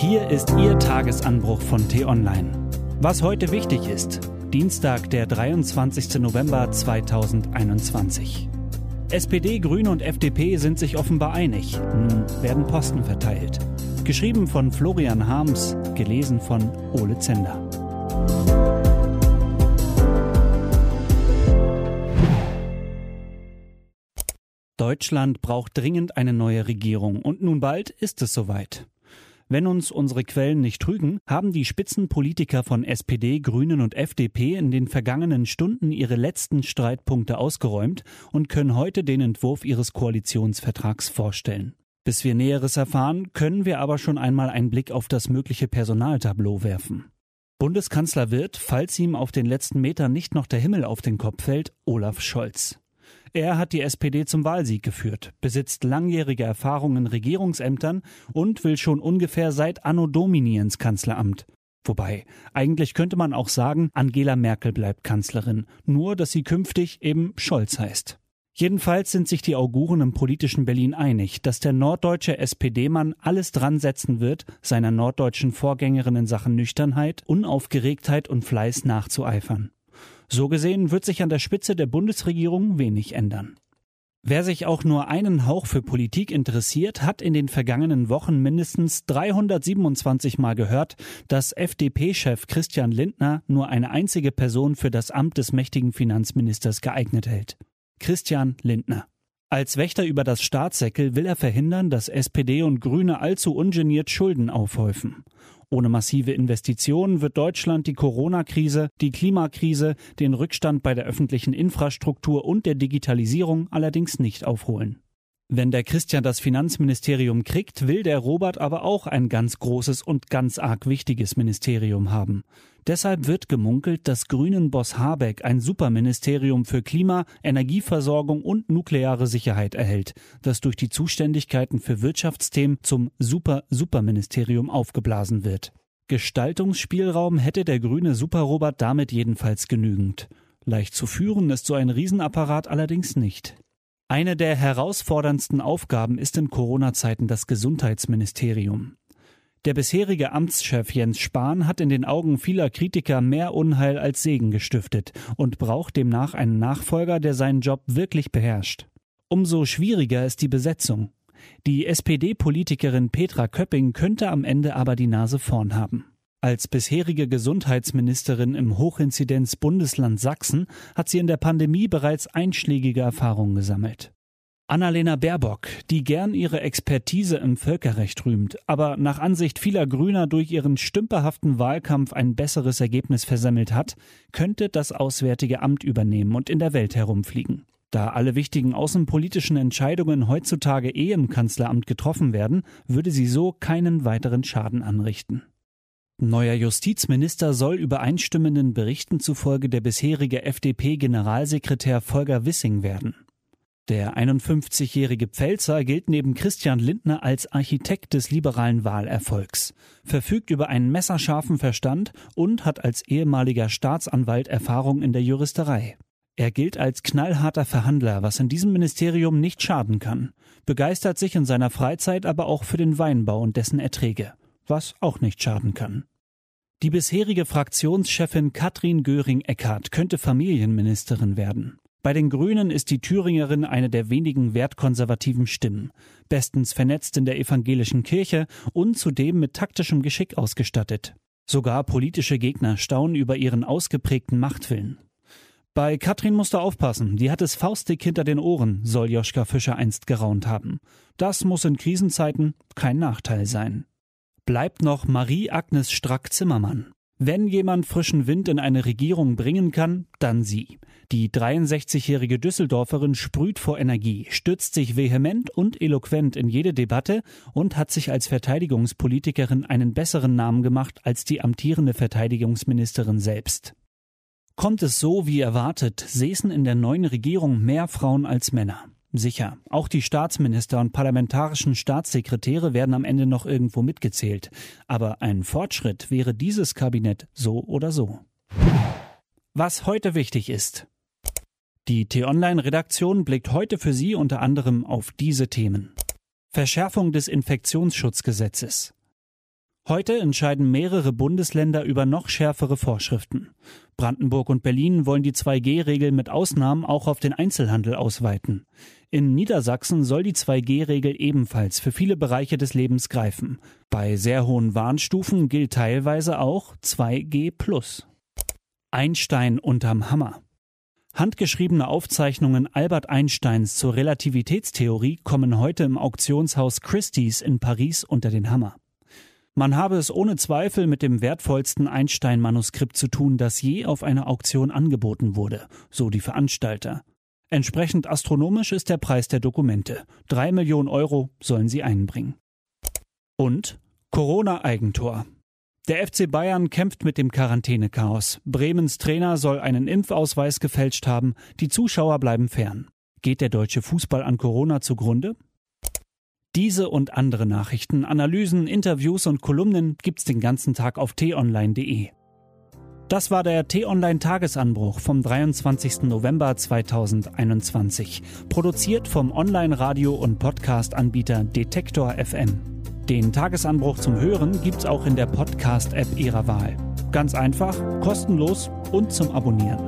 Hier ist Ihr Tagesanbruch von T-Online. Was heute wichtig ist. Dienstag, der 23. November 2021. SPD, Grüne und FDP sind sich offenbar einig. Nun werden Posten verteilt. Geschrieben von Florian Harms, gelesen von Ole Zender. Deutschland braucht dringend eine neue Regierung und nun bald ist es soweit. Wenn uns unsere Quellen nicht trügen, haben die Spitzenpolitiker von SPD, Grünen und FDP in den vergangenen Stunden ihre letzten Streitpunkte ausgeräumt und können heute den Entwurf ihres Koalitionsvertrags vorstellen. Bis wir Näheres erfahren, können wir aber schon einmal einen Blick auf das mögliche Personaltableau werfen. Bundeskanzler wird, falls ihm auf den letzten Metern nicht noch der Himmel auf den Kopf fällt, Olaf Scholz. Er hat die SPD zum Wahlsieg geführt, besitzt langjährige Erfahrung in Regierungsämtern und will schon ungefähr seit Anno Domini ins Kanzleramt. Wobei, eigentlich könnte man auch sagen, Angela Merkel bleibt Kanzlerin, nur dass sie künftig eben Scholz heißt. Jedenfalls sind sich die Auguren im politischen Berlin einig, dass der norddeutsche SPD-Mann alles dran setzen wird, seiner norddeutschen Vorgängerin in Sachen Nüchternheit, Unaufgeregtheit und Fleiß nachzueifern. So gesehen wird sich an der Spitze der Bundesregierung wenig ändern. Wer sich auch nur einen Hauch für Politik interessiert, hat in den vergangenen Wochen mindestens 327 Mal gehört, dass FDP-Chef Christian Lindner nur eine einzige Person für das Amt des mächtigen Finanzministers geeignet hält. Christian Lindner. Als Wächter über das Staatssäckel will er verhindern, dass SPD und Grüne allzu ungeniert Schulden aufhäufen. Ohne massive Investitionen wird Deutschland die Corona-Krise, die Klimakrise, den Rückstand bei der öffentlichen Infrastruktur und der Digitalisierung allerdings nicht aufholen. Wenn der Christian das Finanzministerium kriegt, will der Robert aber auch ein ganz großes und ganz arg wichtiges Ministerium haben. Deshalb wird gemunkelt, dass Grünen Boss Habeck ein Superministerium für Klima, Energieversorgung und nukleare Sicherheit erhält, das durch die Zuständigkeiten für Wirtschaftsthemen zum Super-Superministerium aufgeblasen wird. Gestaltungsspielraum hätte der grüne Superrobert damit jedenfalls genügend. Leicht zu führen ist so ein Riesenapparat allerdings nicht. Eine der herausforderndsten Aufgaben ist in Corona-Zeiten das Gesundheitsministerium. Der bisherige Amtschef Jens Spahn hat in den Augen vieler Kritiker mehr Unheil als Segen gestiftet und braucht demnach einen Nachfolger, der seinen Job wirklich beherrscht. Umso schwieriger ist die Besetzung. Die SPD-Politikerin Petra Köpping könnte am Ende aber die Nase vorn haben. Als bisherige Gesundheitsministerin im Hochinzidenz-Bundesland Sachsen hat sie in der Pandemie bereits einschlägige Erfahrungen gesammelt. Annalena Baerbock, die gern ihre Expertise im Völkerrecht rühmt, aber nach Ansicht vieler Grüner durch ihren stümperhaften Wahlkampf ein besseres Ergebnis versemmelt hat, könnte das Auswärtige Amt übernehmen und in der Welt herumfliegen. Da alle wichtigen außenpolitischen Entscheidungen heutzutage eh im Kanzleramt getroffen werden, würde sie so keinen weiteren Schaden anrichten. Neuer Justizminister soll übereinstimmenden Berichten zufolge der bisherige FDP-Generalsekretär Volker Wissing werden. Der 51-jährige Pfälzer gilt neben Christian Lindner als Architekt des liberalen Wahlerfolgs, verfügt über einen messerscharfen Verstand und hat als ehemaliger Staatsanwalt Erfahrung in der Juristerei. Er gilt als knallharter Verhandler, was in diesem Ministerium nicht schaden kann, begeistert sich in seiner Freizeit aber auch für den Weinbau und dessen Erträge, was auch nicht schaden kann. Die bisherige Fraktionschefin Katrin Göring-Eckardt könnte Familienministerin werden. Bei den Grünen ist die Thüringerin eine der wenigen wertkonservativen Stimmen, bestens vernetzt in der evangelischen Kirche und zudem mit taktischem Geschick ausgestattet. Sogar politische Gegner staunen über ihren ausgeprägten Machtwillen. Bei Katrin musst du aufpassen, die hat es faustdick hinter den Ohren, soll Joschka Fischer einst geraunt haben. Das muss in Krisenzeiten kein Nachteil sein. Bleibt noch Marie-Agnes Strack-Zimmermann. Wenn jemand frischen Wind in eine Regierung bringen kann, dann sie. Die 63-jährige Düsseldorferin sprüht vor Energie, stützt sich vehement und eloquent in jede Debatte und hat sich als Verteidigungspolitikerin einen besseren Namen gemacht als die amtierende Verteidigungsministerin selbst. Kommt es so wie erwartet, säßen in der neuen Regierung mehr Frauen als Männer. Sicher, auch die Staatsminister und parlamentarischen Staatssekretäre werden am Ende noch irgendwo mitgezählt. Aber ein Fortschritt wäre dieses Kabinett so oder so. Was heute wichtig ist. Die T-Online-Redaktion blickt heute für Sie unter anderem auf diese Themen. Verschärfung des Infektionsschutzgesetzes. Heute entscheiden mehrere Bundesländer über noch schärfere Vorschriften. Brandenburg und Berlin wollen die 2G-Regel mit Ausnahmen auch auf den Einzelhandel ausweiten. In Niedersachsen soll die 2G-Regel ebenfalls für viele Bereiche des Lebens greifen. Bei sehr hohen Warnstufen gilt teilweise auch 2G+. Einstein unterm Hammer. Handgeschriebene Aufzeichnungen Albert Einsteins zur Relativitätstheorie kommen heute im Auktionshaus Christie's in Paris unter den Hammer. Man habe es ohne Zweifel mit dem wertvollsten Einstein-Manuskript zu tun, das je auf einer Auktion angeboten wurde, so die Veranstalter. Entsprechend astronomisch ist der Preis der Dokumente. Drei Millionen Euro sollen sie einbringen. Und Corona-Eigentor. Der FC Bayern kämpft mit dem Quarantänechaos. Bremens Trainer soll einen Impfausweis gefälscht haben. Die Zuschauer bleiben fern. Geht der deutsche Fußball an Corona zugrunde? Diese und andere Nachrichten, Analysen, Interviews und Kolumnen gibt's den ganzen Tag auf t-online.de. Das war der T-Online Tagesanbruch vom 23. November 2021, produziert vom Online-Radio- und Podcast-Anbieter Detektor FM. Den Tagesanbruch zum Hören gibt's auch in der Podcast-App Ihrer Wahl. Ganz einfach, kostenlos und zum Abonnieren.